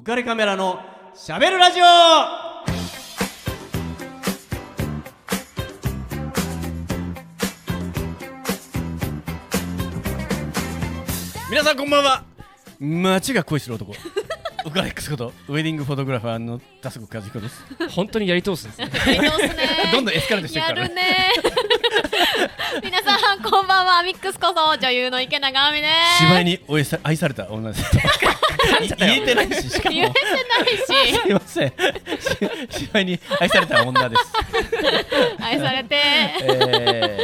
浮かれカメラのしゃべるラジオ。皆さんこんばんは。街が恋する男。ウカレックスこと。ウェディングフォトグラファーの田坂和彦です。本当にやり通すんですね。やり通すね。どんどんエスカレートしていくから。ねやるね 皆さんこんばんは。ミックスこそ女優の池永亜美です。芝居におえさ愛された女です。い言えてないししかも。言えてないし。すいません。し芝居に愛された女です。愛されて。え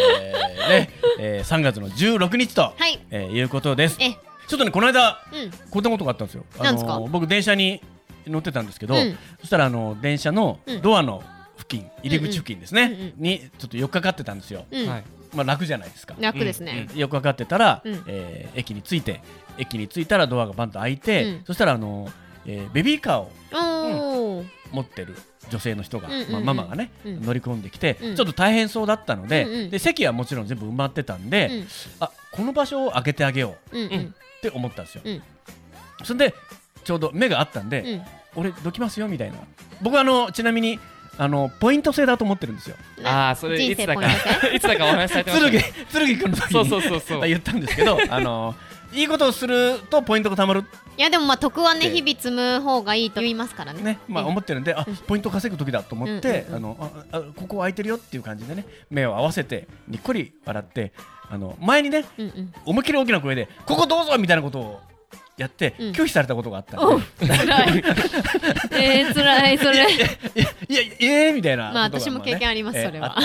ーねえー、3月の16日と、はい。えーいうことです。えちょっとねこの間うん。こんなことがあったんですよ。あなんですか？僕電車に乗ってたんですけど、うん。そしたらあの電車のうん。ドアの付近、入り口付近ですね、うんうん。にちょっと寄っかかってたんですよ、うん。はい。まあ楽じゃないですか、楽ですね。うん。寄っかかってたら、うん。えー駅に着いて駅に着いたらドアがバンと開いて、うん。そしたらあの、えーベビーカーをおー。持ってる女性の人が、うんうんうん。まあ、ママがね、うん。乗り込んできて、うん。ちょっと大変そうだったので,、うんうん。で席はもちろん全部埋まってたんで、うん。あこの場所を開けてあげよううんうん。って思ったんですよ、うん。それでちょうど目があったんで、うん。俺どきますよみたいな。僕はあのちなみにあのポイント制だと思ってるんですよ。ああ、それ人いつだか、いつだかお話しされてました剣ね。剣君の時にそうそうそうそう。言ったんですけど あのいいことをするとポイントがたまる。いやでもまあ得はねで日々積む方がいいと言いますからね。ね、まあ、うん。思ってるんで、あうん。ポイント稼ぐ時だと思って、うんうんあのああここ空いてるよっていう感じでね目を合わせてにっこり笑ってあの前にねうんうん。思いっきり大きな声でここどうぞみたいなことをやって、うん。拒否されたことがあったんで。おう辛い。えー辛いそれ。いやいやいやえーみたいなまあ私も経験ありますえーそれは。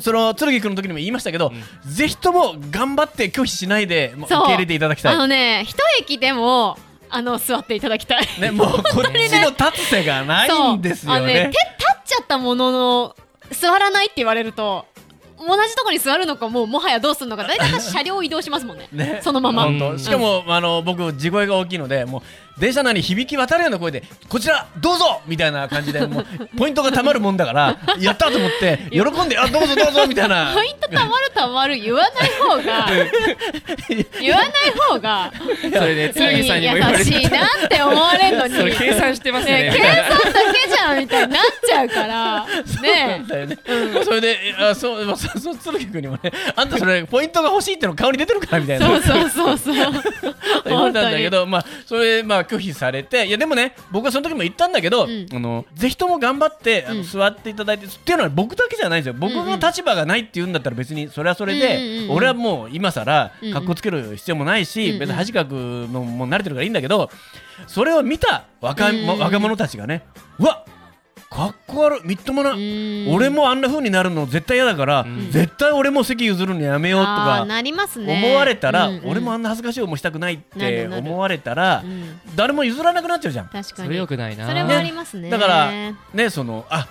その剣君の時にも言いましたけど、ぜひとも頑張って拒否しないでもう受け入れていただきたい。あのね一駅でもあの座っていただきたい。ね、もうこっちの立つ瀬がないんですよね。ね手立っちゃったものの座らないって言われると同じところに座るのかもうもはやどうするのか大体私車両移動しますもんね。ね。そのまま。うんしかも、あの僕地声が大きいのでもう電車内に響き渡るような声でこちらどうぞ!みたいな感じでもうポイントがたまるもんだから やったと思って喜んであどうぞどうぞみたいな。ポイントたまるたまる言わない方が 言わない方がそれで、剣さんにも言われ優しいて。なって思われるのに。それ計算してますね。計ね。算だけじゃんみたいになっちゃうから。ねだよね。それであそうまあそうそう鶴木君にもねあんたそれポイントが欲しいっての顔に出てるからみたいな。そうそうそうそう。言われたんだけど、まあ、それ、まあ、拒否されて、いや、でもね、僕はその時も言ったんだけど、うん。あの、ぜひとも頑張って、あのうん。座っていただいて、っていうのは僕だけじゃないんですよ。僕の立場がないって言うんだったら、別にそれはそれで俺はもう今更うんうん、格好つける必要もないし、うんうん。別に恥かくのも慣れてるからいいんだけど、それを見た若若者たちがね、うわかっこ悪い、みっともな。うん。俺もあんな風になるの絶対嫌だから、ん。絶対俺も席譲るのやめようとあかーなりますね。思われたら、うんうん。俺もあんな恥ずかしい思いしたくないって思われたら、うん。誰も譲らなくなっちゃうじゃん。確かに。それよくないな。それもありますね。だからねそのあ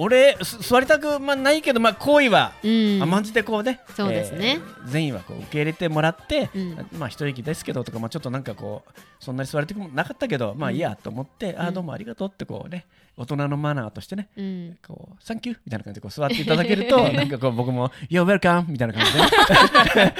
俺す座りたく、まあ、ないけど、まあ、行為はうん。甘んじてこうね、そうですね。えー善意はこう受け入れてもらって、うん。まあ一息ですけどとか、まあ、ちょっとなんかこうそんなに座りたくもなかったけど、まあいいやと思って、あーどうもありがとうってこうね大人のマナーとしてねうん。こうサンキューみたいな感じでこう座っていただけると なんかこう僕も「You're welcome」みたいな感じでね。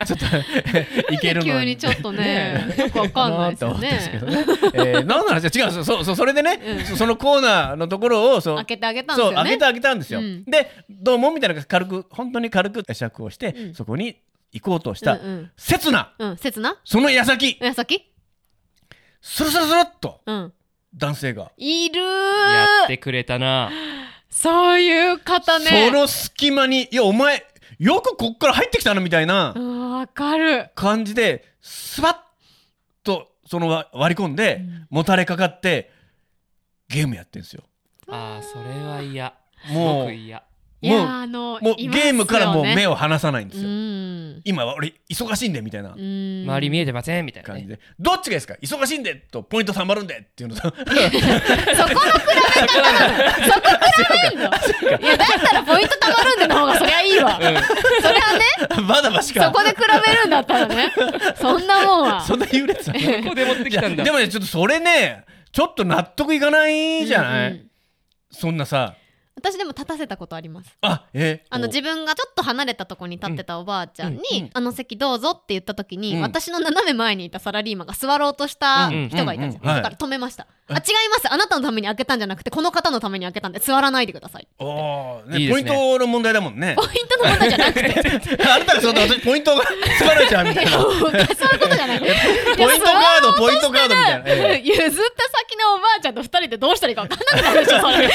ちょっといけるの急にちょっとねよくわかんないですよね。ね。えー、何の話？違うそうそうそれでね、うん。そそのコーナーのところをそう開けてあげたんですよね。そう開けてあげたんですよ。うん。でどうもみたいな軽く本当に軽く会釈をして、うん。そこに行こうとした、うんうん。刹那。うん刹那？その矢先。え先？スルスルスルっと。うん男性が、いるーやってくれたな。そういう方ねその隙間にいやお前よくこっから入ってきたなみたいなうんわかる感じでスバッとそのわ割り込んで、うんもたれかかってゲームやってんですよ。ああ、それは嫌。すもうごく嫌。もうあのもうゲームからもう目を離さないんですうよ。ん。今は俺忙しいんでみたいな。うん。周り見えてません？みたいな。感じね。で、どっちがいいですか？忙しいんでとポイント貯まるんでっていうのと。そこの比べ方なのそこ比べんの。いやだったらポイントたまるんでの方がそりゃいいわ、それはねまだましか。そこで比べるんだったらね。そんなもんは。そんな優劣なの？ここで持ってきたんだ。でもねちょっとそれねちょっと納得いかないじゃない、うんうん。そんなさ私でも立たせたことあります。あえ？あのお。自分がちょっと離れたとこに立ってたおばあちゃんに「うんうん。あの席どうぞ」って言った時に、うん。私の斜め前にいたサラリーマンが座ろうとしたうん人がいたん。ですよ、うん。だから止めました、あ違います。あなたのために開けたんじゃなくてこの方のために開けたんで座らないでくださいおーねいいね。ポイントの問題だもんね。ポイントの問題じゃなくて。あなたがそうだ私ポイントがつかれちゃうみたいな。そういうことじゃない。ポイントカードポイントカードみたいな。ええ。譲った先のおばあちゃんと二人でどうしたらいいか分かんなくなるでしょそれ。だ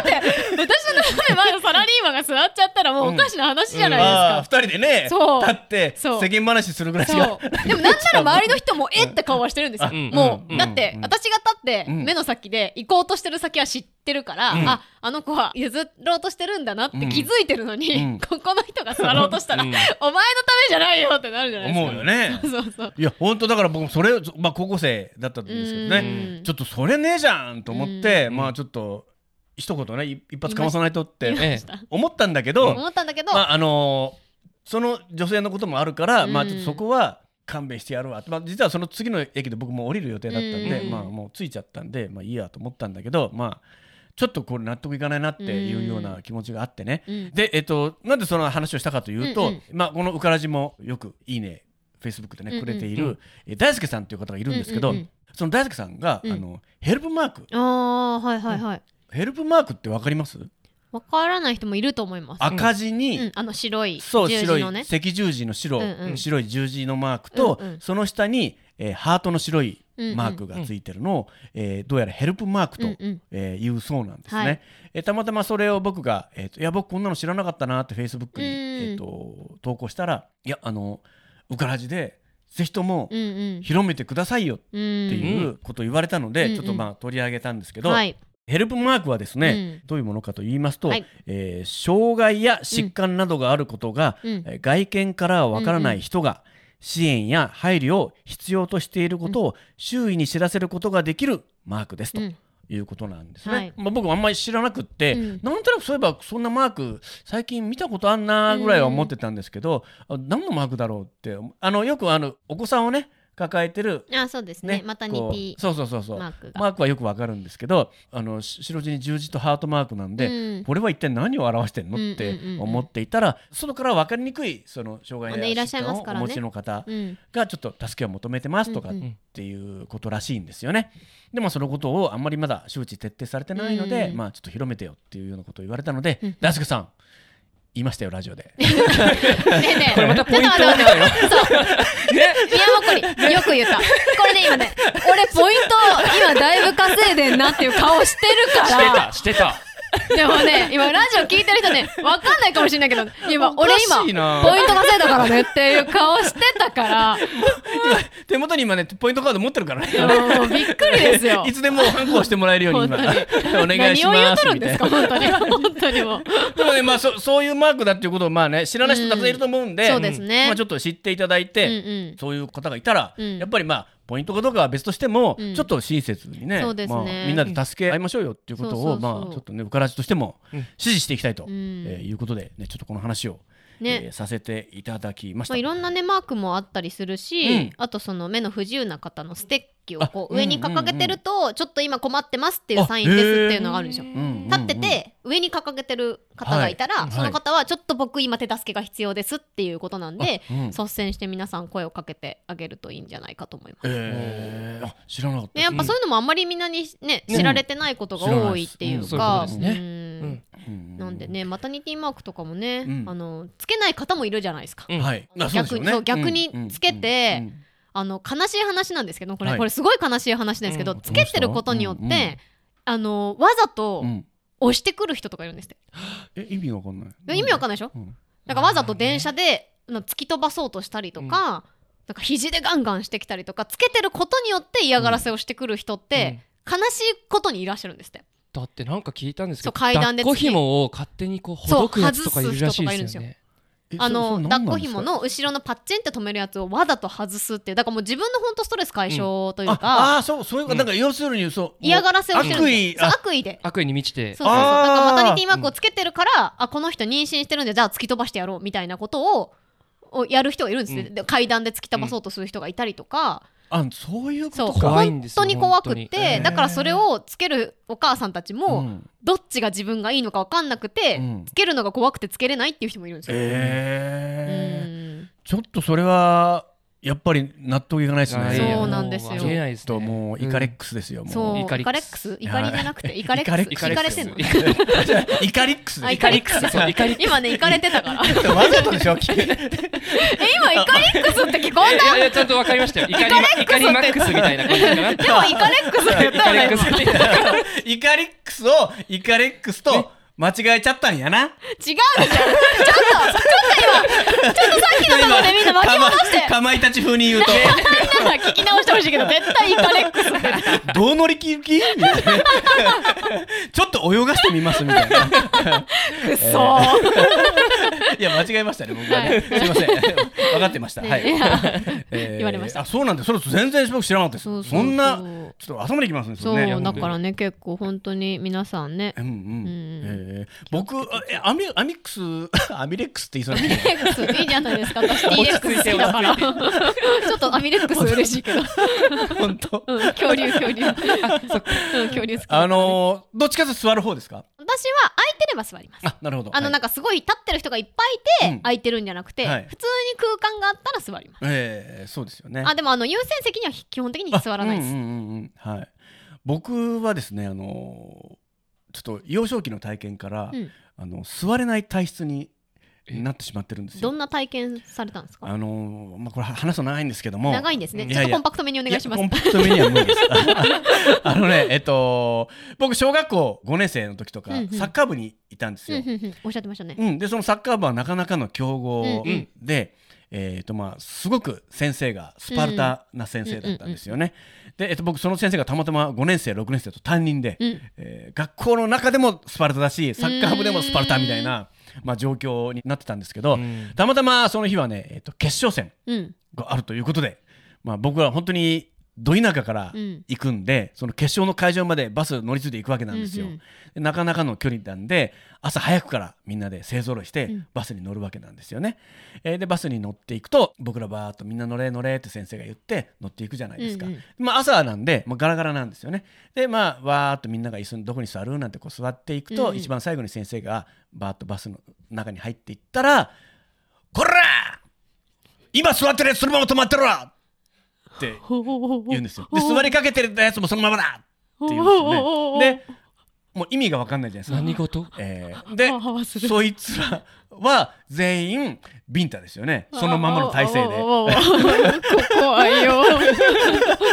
って私の前のサラリーマンが座っちゃったらもうおかしな話じゃないですか、あー二人でねそう。立って世間話するぐらいしかでもなんなら周りの人もえって顔はしてるんですよ、うん。もう、うん。だって、うん。私が立ってうん。目の先で行こうとしてる先は知ってるから、うん。ああの子は譲ろうとしてるんだなって気づいてるのに、うん。ここの人が座ろうとしたら、うん。お前のためじゃないよってなるじゃないですか。思うよね。そうそういや本当だから僕もそれまあ高校生だったんですけどね。うん。ちょっとそれねえじゃんと思ってうん。まあちょっと一言ねい一発かまさないとって思ったんだけど思ったんだけど、まああのーその女性のこともあるから、うん。まあちょっとそこは勘弁してやるわ、まあ、実はその次の駅で僕も降りる予定だったんで、うん。まあもう着いちゃったんでまあいいやと思ったんだけどまあちょっとこれ納得いかないなっていうような気持ちがあってね、うん。でえっとなんでその話をしたかというと、うんうん。まあこのうからじもよくいいねフェイスブックでね、くれている、え大輔さんという方がいるんですけど、その大輔さんが、うん。あのヘルプマーク。ああはいはいはい、ヘルプマークってわかります？わからない人もいると思います。赤字に、うん、あの白いそう白い赤十字の白、うんうん。白い十字のマークと、うんうん。その下に、えーハートの白いマークがついてるのを、えーどうやらヘルプマークと、うんうん。えーいうそうなんですね、はい。えーたまたまそれを僕が、えーと「いや僕こんなの知らなかったな」ってフェイスブックに、うん。えー、と投稿したら「いやあのウカラジでぜひともうんうん。広めてくださいよ」っってていうことを言われたので、うん。ちょっとまあ取り上げたんですけど、はいヘルプマークはですね、どういうものかと言いますと、はい。えー障害や疾患などがあることが、うん。えー外見からはわからない人が支援や配慮を必要としていることを周囲に知らせることができるマークですと。うん。いうことなんですね、はい。まあ、僕もあんまり知らなくって、うん。なんとなくそういえばそんなマーク最近見たことあんなぐらいは思ってたんですけど、あ何のマークだろうってあのよくあのお子さんをね抱えてるあそうですね。ねまたニこうピそうそうそうそう。マークが。マークはよくわかるんですけどあのし白地に十字とハートマークなんで、うん。これは一体何を表してんのうんって思っていたら外から分かりにくいその障害やねいらっしゃい疾患をおますからね。持ちの方うん。がちょっと助けを求めてますとかっていうことらしいんですよね。でもそのことをあんまりまだ周知徹底されてないので、うん。まあちょっと広めてよっていうようなことを言われたので、うん。大輔さん言いましたよラジオで。ねえねえこれまたポイントだよ。そう。宮本りよく言った。これね今ね俺ポイント今だいぶ稼いでんなっていう顔してるかしてらたしてたでもね 今ラジオ聞いてる人ねわかんないかもしれないけど今俺今ポイント稼いだからねっていう顔してたから。今手元に今ねポイントカード持ってるからね。びっくりですよ。いつでもハンコをしてもらえるように今。お願いし何を言うますとるんです。か本当に。本当にもう。でもね、まあ、そそういうマークだっていうことをまあね知らない人たくさんいると思うんで、うんそうですね。まあ、ちょっと知っていただいて、そういう方がいたら、うん。やっぱりまあポイントかどうかは別としても、うん。ちょっと親切にねそうですね。まあ、みんなで助け合いましょうよっていうことを、まあ、ちょっとねうからじとしてもうん。指示していきたいと、うん。えーいうことで、ね、ちょっとこの話を、ね。えーさせていただきました。まあ、いろんなねマークもあったりするし、うん。あとその目の不自由な方のステッキをこあう上に掲げてると、ちょっと今困ってますっていうサインですっていうのがあるん。ですよ。立ってて上に掲げてる方がいたら、はいその方はちょっと僕今手助けが必要ですっていうことなんで、あうん。率先して皆さん声をかけてあげるといいんじゃないかと思います。えー。あ知らなかった。でやっぱそういうのもあんまりみんなにね、うん。知られてないことが多いっていうか、なんですね。マタニティマークとかもね、うん。あのつけない方もいるじゃないですか。逆につけてあの悲しい話なんですけどこれ,、はい。これすごい悲しい話なんですけど、うん。つけてることによって、うん。うん。あのわざとうん押してくる人とかいるんですって、え意味わかんない。で意味わかんないでしょ、うん。だからわざと電車であの突き飛ばそうとしたりとか、なんか肘でガンガンしてきたりとかつけてることによって嫌がらせをしてくる人って、悲しいことにいらっしゃるんですって。だってなんか聞いたんですけど階段で抱っこ紐を勝手にこうほどくやつとかいるらしいですよね。えあの抱っこ紐の後ろのパッチンって止めるやつをわざと外すっていうだからもう自分の本当ストレス解消というか、ああーそうそういうか、なんか要するにそう嫌がらせをしてるん悪意あ悪意で。悪意に満ちて。そうそうそう。だあー。からマタニティマークをつけてるから、あこの人妊娠してるんでじゃあ突き飛ばしてやろうみたいなことををやる人がいるんですね、うん。で階段で突き飛ばそうとする人がいたりとか、あそういうことか。本怖いんですよ当に怖くてに。だからそれをつけるお母さんたちも、うん。どっちが自分がいいのか分かんなくて、うん。つけるのが怖くてつけれないっていう人もいるんですよ。えー。うん。ちょっとそれはやっぱり納得いかないですね。そうなんですよ。ないですねともうイカレックスですよ。もそうイイカリックス。カレックス。イカリじゃなくてイカレックス。イイカレックス。カれてんのイカレックス。イカリックスです。あイカリックス。そうイカリックス。今ねイカれてたから。えわざとでしょ。君 今イカリックスって聞こえいやいやちゃんとわかりましたよ。イカリイカリマックスみたいな感じかな。たでもイカレックスって言ったよねイカレックス。今イカリックスをイカレックスと間違えちゃったんやな。違うじゃんちょっとちょっと今ちょっとさっきのところでみんな巻き戻してかまいたち風に言うとなんなら聞き直してほしいけど絶対イカレックスどう乗り切る気？みたいなちょっと泳がしてみますみたいな。くそ いや間違えましたね僕はね。はいすいません。分かってました。はい。言われましたあそうなんです。それ全然僕知らなかったです。そんなちょっと頭にきますね。そうだからね結構本当に皆さんねうんうんんえー僕あえアミアミックス アミレックスって言いそうなアミレックスいいじゃないですか私。T レックス好きだからちょっとアミレックス嬉しいけど、本当。うん、恐竜恐竜。うん恐竜好きあのーどっちかと座る方ですか？私は空いてれば座ります。あなるほど。あのなんかかすごい立ってる人がいっぱいいうん。て空いてるんじゃなくて、はい。普通に空間があったら座ります、えー、そうですよね。あでもあの優先席には基本的に座らないです、あうんうんうんうん。はい。僕はですねあのーちょっと幼少期の体験から、うん。あの座れない体質になってしまってるんですよ。どんな体験されたんですか？あのーまあこれ話すと長いんですけども。長いんですね。いやいや。ちょっとコンパクトめにお願いします。やコンパクトめには無理です。あのねえっと僕小学校5年生の時とか、うんうん。サッカー部にいたんですよ、うんうんうん。おっしゃってましたね、うん、でそのサッカー部はなかなかの強豪うんうん。で、えーとまあ、すごく先生がスパルタな先生だったんですよね。で、えっと僕その先生がたまたま5年生6年生と担任で、うん。えー学校の中でもスパルタだしサッカー部でもスパルタみたいな、まあ、状況になってたんですけど、うん。たまたまその日はね、えっと決勝戦うん。があるということで、まあ、僕は本当にど田舎からうん行くんで、その決勝の会場までバス乗り継いで行くわけなんですよ。うんうんでなかなかの距離なんで朝早くからみんなで勢ぞろいしてうんバスに乗るわけなんですよね。えーでバスに乗っていくと僕らバーっとみんな乗れ乗れって先生が言って乗っていくじゃないですか。うんうんまあ朝なんで、まあ、ガラガラなんですよね。でまあわーっとみんなが椅子にどこに座るなんてこう座っていくと、うんうん一番最後に先生がバーっとバスの中に入っていったら「こら今座ってるやつそのまま止まってろ!」って言うんですよ。で 座りかけてるやつもそのままだって言うんですよね。でもう意味が分かんないじゃないですか。何事？えーで そいつらは全員ビンタですよねそのままの体勢でこ怖いよ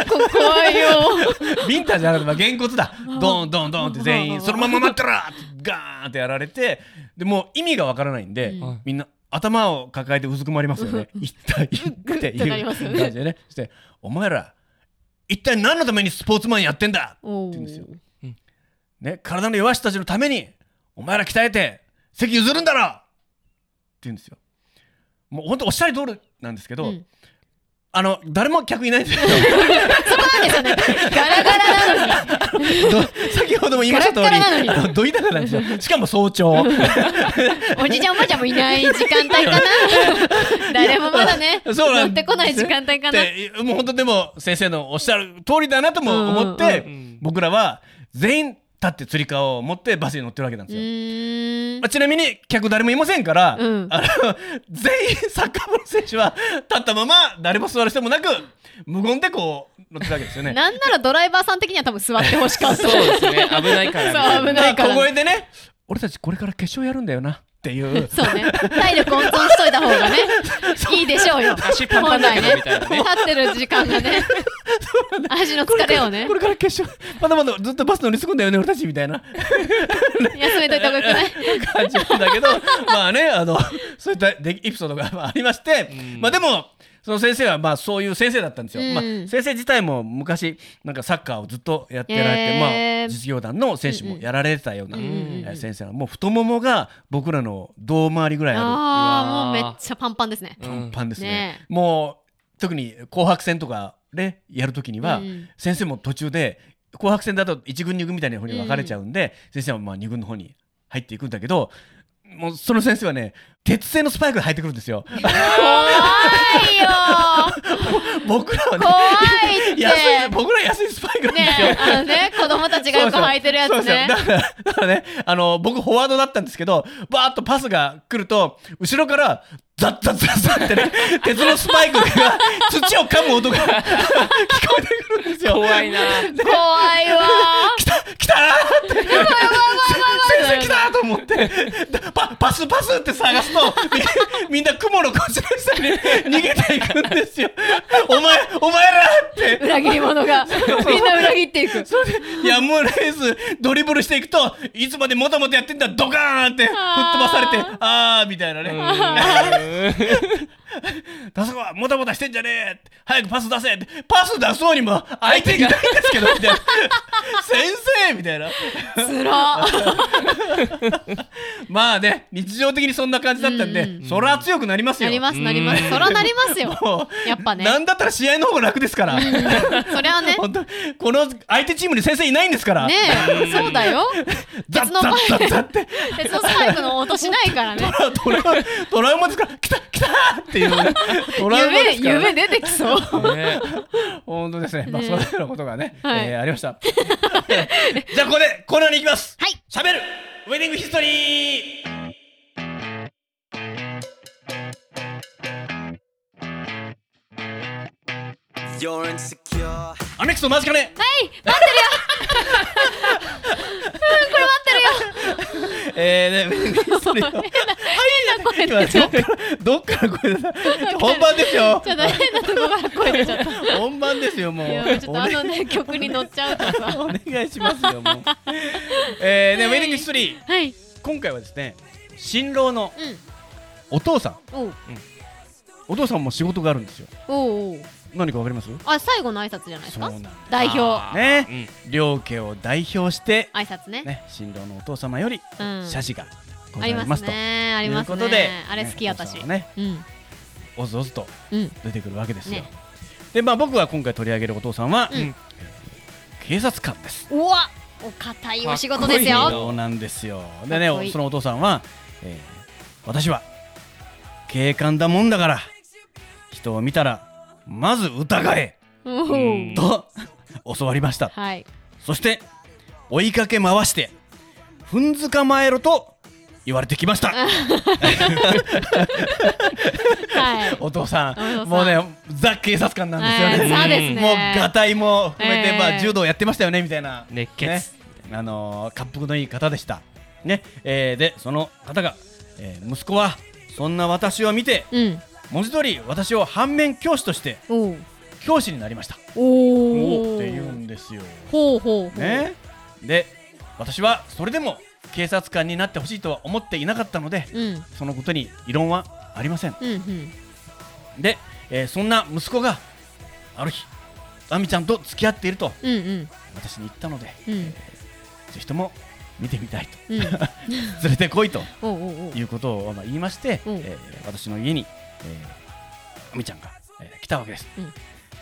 こ怖いよビンタじゃなくてまあげんこつだドンドンドンって全員そのまま待ってろってガーンってやられてでもう意味が分からないんで、うんみんな頭を抱えてうずくまりますよね。一体っていう感じでね。そして「お前ら一体何のためにスポーツマンやってんだ!」おって言うんですよ。ー。ね、体の弱したちのためにお前ら鍛えて席譲るんだろ！って言うんですよ。もう本当おっしゃる通りなんですけど、うんあの誰も客いないんですよガラガラなのに。ど先ほども言いました通りガラッガラなのに。あのどいたかなんですよしかも早朝。おじちゃんおばちゃんもいない時間帯かな。誰もまだねそうなん乗ってこない時間帯かな。でもう本当でも先生のおっしゃる通りだなとも思って、うんうんうん。僕らは全員立ってつり革を持ってバスに乗ってるわけなんうですよ、まあ、ちなみに客誰もいませんから、うんあの全員サッカー部の選手は立ったまま誰も座る人もなく無言でこう乗ってるわけですよね。なんならドライバーさん的には多分座ってほしかったそうですね。危ないからみたいな。そう危ないからまあ小声でね俺たちこれから決勝やるんだよなっていう。そうね。体力温存しといた方がね いいでしょうよ。足パンパンだけどみたいなね。立ってる時間がね。足の疲れをね。これから決勝まだまだずっとバス乗り継ぐんだよね俺たちみたいな。休めといた方がよくない 感じなんだけど。まあねあのそういったでエピソードがまあありまして、うん。まあでもその先生はまあそういう先生だったんですよ、うん。まあ、先生自体も昔なんかサッカーをずっとやってられて、へー。まあ、実業団の選手もやられてたような、うんうんえー先生はもう太ももが僕らの胴回りぐらいあああもうめっちゃパンパンですね。るパンパンですね,、ねもう特に紅白戦とかでやるときには、うん先生も途中で紅白戦だと1軍2軍みたいな方に分かれちゃうんで、先生はまあ2軍の方に入っていくんだけどもうその先生はね鉄製のスパイクで履いてくるんですよ。怖いよ。僕らはね怖いって。安い僕ら安いスパイクなんですよ、ねあのね子供たちがよく履いてるやつね。だからだからねあの僕フォワードだったんですけどバーッとパスが来ると後ろからザッザッザッザッってね 鉄のスパイクが土を噛む音が聞こえてくるんですよ。怖いな。怖いわ。来た来たーって。先生来たと思ってスパスって探すとみ みんな雲の腰の下に逃げていくんですよ。お前お前らって。裏切り者がみんな裏切っていく。それでやむを得ずドリブルしていくといつまでもたもたやってんだドカーンって吹っ飛ばされてあー。みたいなね だそこはもたもたしてんじゃねえって。早くパス出せって。パス出そうにも相手いないんですけどみたいな。先生みたいな。つら。まあね日常的にそんな感じだったんで、うん。そりゃ強くなりますよ。なりますなります。そらなりますよ。やっぱね。なんだったら試合の方が楽ですから、そりゃね。本当この相手チームに先生いないんですから。ねえそうだよ。ザッ鉄のスパイクの音しないからね。トラトラトラウマですから来た来たってい夢夢出てきそう。ね。本当ですね。まあねそういうようなことがね、はい。えーありました。じゃあここでコーナーに行きます。はい。喋るウェディングヒストリーアメックスのマジカネ。はい待ってるよ うんこれ待ってるよ えーねウェディングヒストリーを変な声出どっから声出た？本番ですよ。ちょっと変なとこから声出ちゃった。本番ですよもう。ちょっとあのね曲に乗っちゃうとさお願いしますよもう。えーねウェディングヒストリー。はい。今回はですね新郎のうん。お父さん。お父さんも仕事があるんですよ。おうおう何かわかります？あ最後の挨拶じゃないですか？代表。ね。両家を代表して挨拶ね。ね新郎のお父様よりうん。謝辞がごありまざいますすとね。ありますいうことでねあれ好き私ねうん。おずおずとうん。出てくるわけですよ。ね。でまあ僕が今回取り上げるお父さんはうん。警察官です。うわお堅いお仕事ですよ。そうなんですよ。でねそのお父さんはえー私は警官だもんだから人を見たらまず疑え。と教わりました。はい。そして追いかけ回して踏んづかまえろと言われてきました。はい。お父さお父さん。んもうねザ警察官なんですよね、えーそうですね。もうがたいも含めて、えーまあ柔道やってましたよねみたいな。熱血。ね。あのー、滑覆のいい方でした。ね、えーでその方が、えー息子はそんな私を見てうん文字通り私を反面教師として教師になりました。おおって言うんですよ。ほうほうね。で私はそれでも警察官になってほしいとは思っていなかったのでうん。そのことに異論はありません。うんうん。で、えーそんな息子がある日亜美ちゃんと付き合っているとうんうん。私に言ったのでうん。ぜひとも見てみたいと。うん。連れてこいということをまあ言いまして、うん。えー私の家に、えー、亜美ちゃんが、えー来たわけです、うん。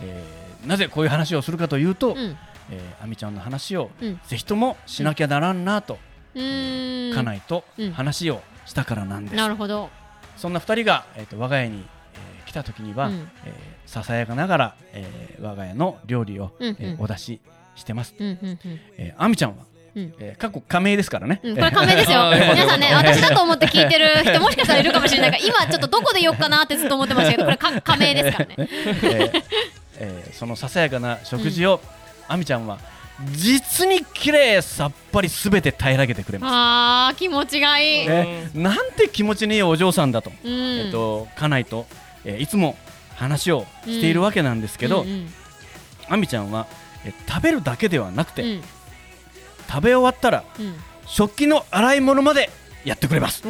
えーなぜこういう話をするかというと、うん。えー亜美ちゃんの話をうん。ぜひともしなきゃならんなと、うーん家内とうん。話をしたからなんです、なるほど。そんな2人が、えー、と我が家に、えー来た時には、うん。えーささやかながら、えー我が家の料理を、うんうん。えーお出ししてます、うんうんうん。えー、亜美ちゃんは、うん。えー、過去加盟ですからね、うん、これ仮名ですよ。皆さんね私だと思って聞いてる人もしかしたらいるかもしれない。から今ちょっとどこで言おうかなってずっと思ってましたけど これか仮名ですからね。えーえーそのささやかな食事を、亜美ちゃんは実に綺麗さっぱりすべて平らげてくれまあー気持ちがいい、なんて気持ちのいいお嬢さんだと、うん。えっと家内と、えーいつも話をしているわけなんですけど、うんうん亜美ちゃんは、えー食べるだけではなくて、うん食べ終わったらうん。食器の洗い物までやってくれます。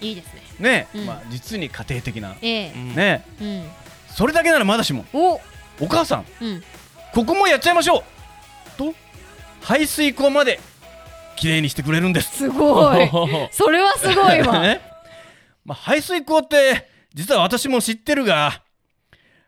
いいですね。ね、うん。まあ実に家庭的な。ええ。ねうん。それだけならまだしもお。お母さんうん。ここもやっちゃいましょうと排水口まできれいにしてくれるんです。すごい。それはすごいわ。ねまあ、排水口って実は私も知ってるが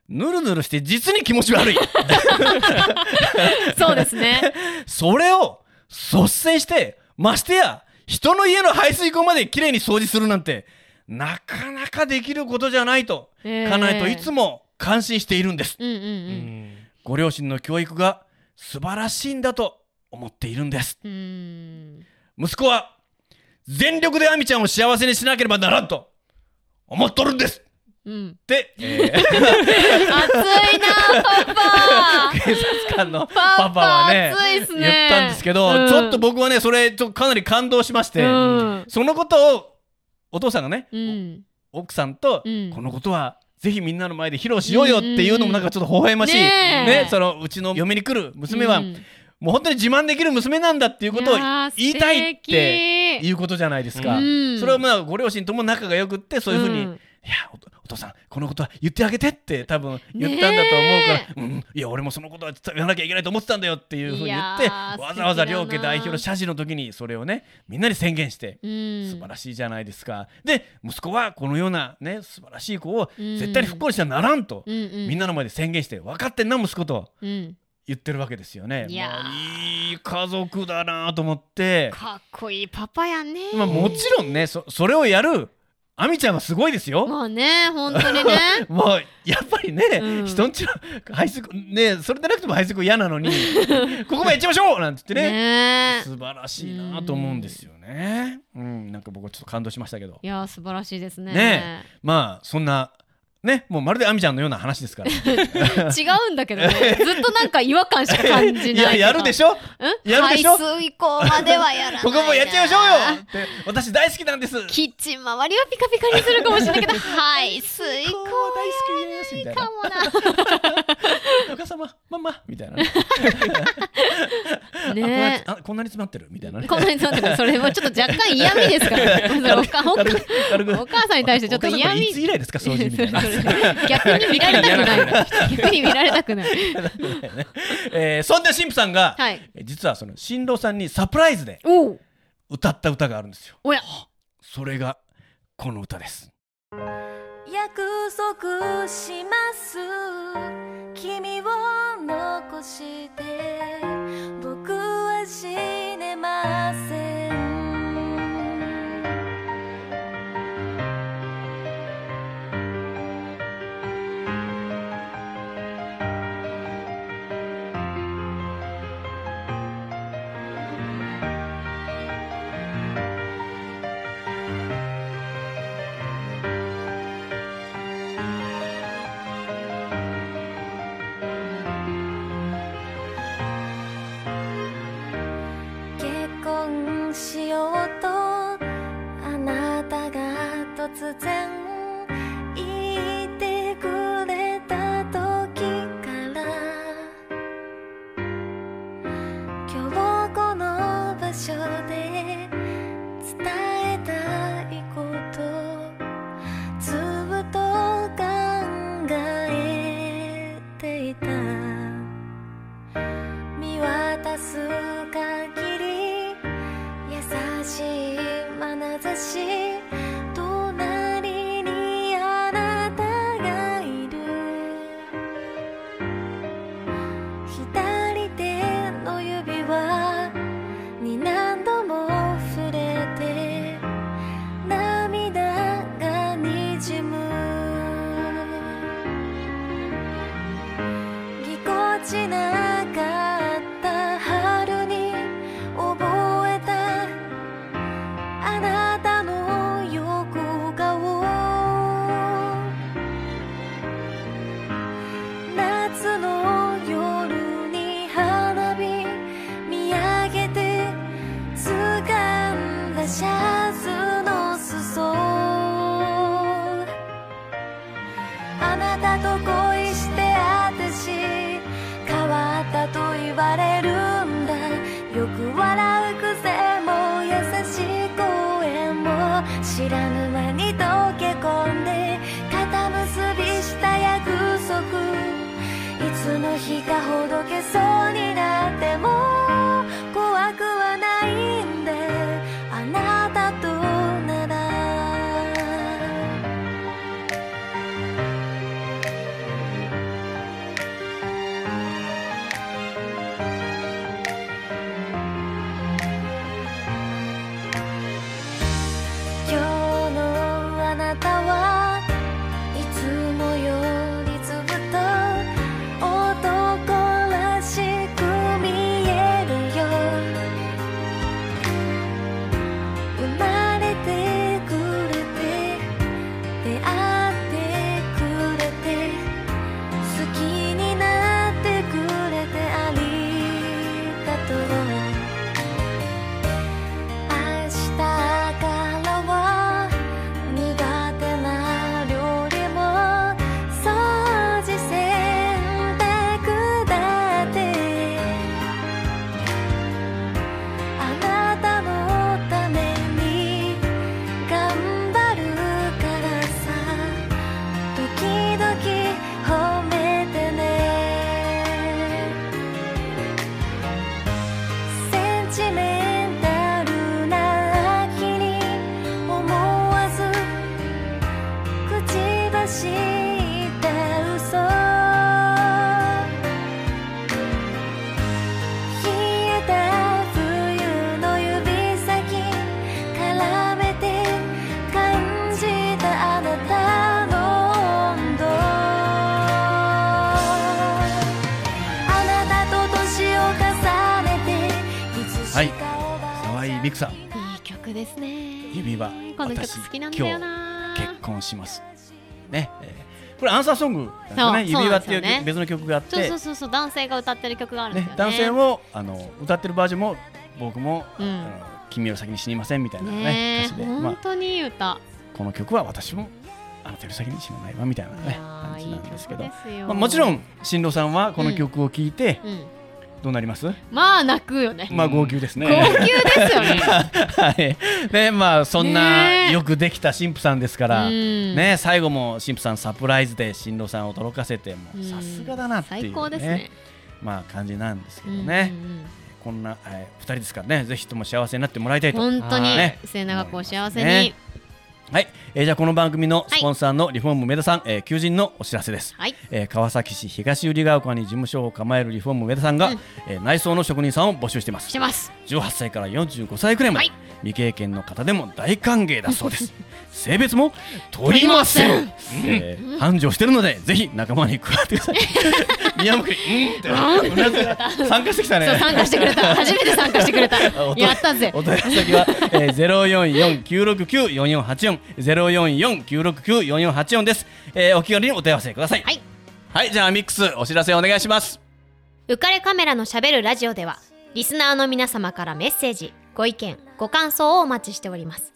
ぬるぬるして実に気持ち悪い。そうですね。それを率先してましてや人の家の排水溝まできれいに掃除するなんてなかなかできることじゃないと、えー。家内といつも感心しているんです。うんうんううん。んご両親の教育が素晴らしいんだと思っているんです。息子は全力で亜美ちゃんを幸せにしなければならんと思っとるんですうん。って、えー。熱いなパパ。警察官のパパパはね熱いっすね。言ったんですけど、うん。ちょっと僕はねそれちょっとかなり感動しまして、うん。そのことをお父さんがね、うん。奥さんと、うん。このことはぜひみんなの前で披露しようよっていうのもなんかちょっと微笑ましい、ねそのうちの嫁に来る娘は、うん。もう本当に自慢できる娘なんだっていうことを言いたいっていうことじゃないですか、うん。それはまあご両親とも仲が良くってそういうふうに、うんいやおお父さんこのことは言ってあげてって多分言ったんだと思うから、うん、いや俺もそのことは言わなきゃいけないと思ってたんだよっていうふうに言ってわざわざ両家代表の謝辞の時にそれをねみんなに宣言してうん。素晴らしいじゃないですか。で息子はこのようなね素晴らしい子をうん。絶対に不幸にしてはならんと、うんうん。みんなの前で宣言して分かってんな息子とうん。言ってるわけですよね。いやいい家族だなと思って、かっこいいパパやね。まあ、もちろんねそそれをやる亜美ちゃんはすごいですよ。まあね本当にね。もうやっぱりね、うん。人んちの排水溝ねそれでなくても排水溝嫌なのに ここもやっちゃいましょうなんて言ってね。ね素晴らしいなと思うんですよね。うん、なんか僕はちょっと感動しましたけど。いやー素晴らしいですね。ねまあそんなねもうまるで亜美ちゃんのような話ですから。違うんだけどね。ずっとなんか違和感しか感じない。いややるでしょ？ん？やるでしょ？排水溝まではやらないな。ここもやっちゃいましょうよ。って私大好きなんです。キッチン周りはピカピカにするかもしれないけど排水溝こう大好きです。みたいな。かもな お母様ママみたいなね。ねあこんなに詰まってるみたいなね。こんなに詰まってる。それもちょっと若干嫌味ですか？らお母さんに対してちょっと嫌味？いつ以来ですか掃除みたいな。逆に見られたくない。逆に見られたくない。えーそんな神父さんが、はい。え実はその新郎さんにサプライズで歌った歌があるんですよ。おや。それがこの歌です約束します。君を残して僕は死ねません。突然こち日かほど私好きなんだよな。結婚します。ね、えーこれアンサーソングなんね。指輪っていう別の曲があって。そうそうそうそう男性が歌ってる曲があるんですよね。ね男性もあの歌ってるバージョンも僕も、うん。君より先に死にませんみたいなね歌詞で、まあ、本当にいい歌。この曲は私もあなたより先に死なないわみたいなね感じないんですけど。まあ、もちろん新郎さんはこの曲を聴いてうんどうなります、まあ泣くよね。まあ号泣ですね。号泣ですよね。はい。でまあそんねなえよくできた神父さんですから、うん。ね最後も神父さんサプライズで新郎さんを驚かせてもさすがだなっていう、ね最高ですね。まあ感じなんですけどうんね。うんうん。こんな、えー、2人ですからねぜひとも幸せになってもらいたいと。本当にね末永くお幸せね。にはい、えーじゃあこの番組のはい。スポンサーのリフォーム上田さん、えー求人のお知らせです。はい。えー川崎市東百合ヶ丘に事務所を構えるリフォーム上田さんが、うん。えー内装の職人さんを募集しています。してます。18歳から45歳くらいまで、はい。未経験の方でも大歓迎だそうです。性別も問いません、えー繁盛してるのでぜひ仲間に加わってください。宮本君うんって。参加してきたね。参加してくれた。初めて参加してくれた。やったぜ。お問い合わせ先は、えー、044-969-4484 044-969-4484です、えーお気軽にお問い合わせください。はい。はいじゃあミックスお知らせお願いします。浮かれカメラのしゃべるラジオではリスナーの皆様からメッセージご意見ご感想をお待ちしております。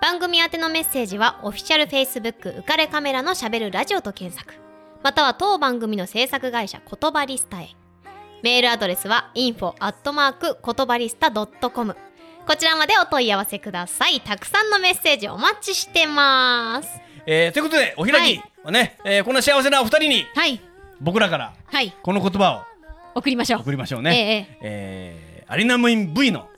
番組宛てのメッセージはオフィシャル Facebook 浮かれカメラのしゃべるラジオと検索。または当番組の制作会社言葉リスタへ。メールアドレスは info 言葉リスタ .com こちらまでお問い合わせください。たくさんのメッセージお待ちしてます。えーということでお開きはね、えーこんな幸せなお二人にはい。僕らからはい。この言葉送りましょう。を送りましょうえね、ええ。えーアリナムイン V の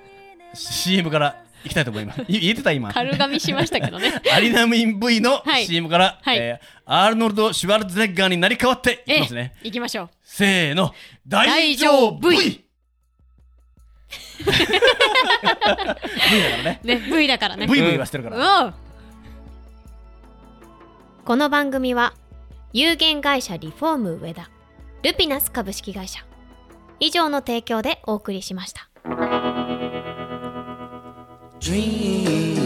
CM からいきたいと思います。い言えてた今。軽噛みしましたけどね。アリナムイン V の はい。CM から、はい。えーアールノルド・シュワルツェネッガーになり変わっていきますね、ええ行きましょう。せーの。大丈夫ね。ね V だからね。V 言わせてるから、うん。この番組は有限会社リフォーム上田ルピナス株式会社以上の提供でお送りしました。Dream,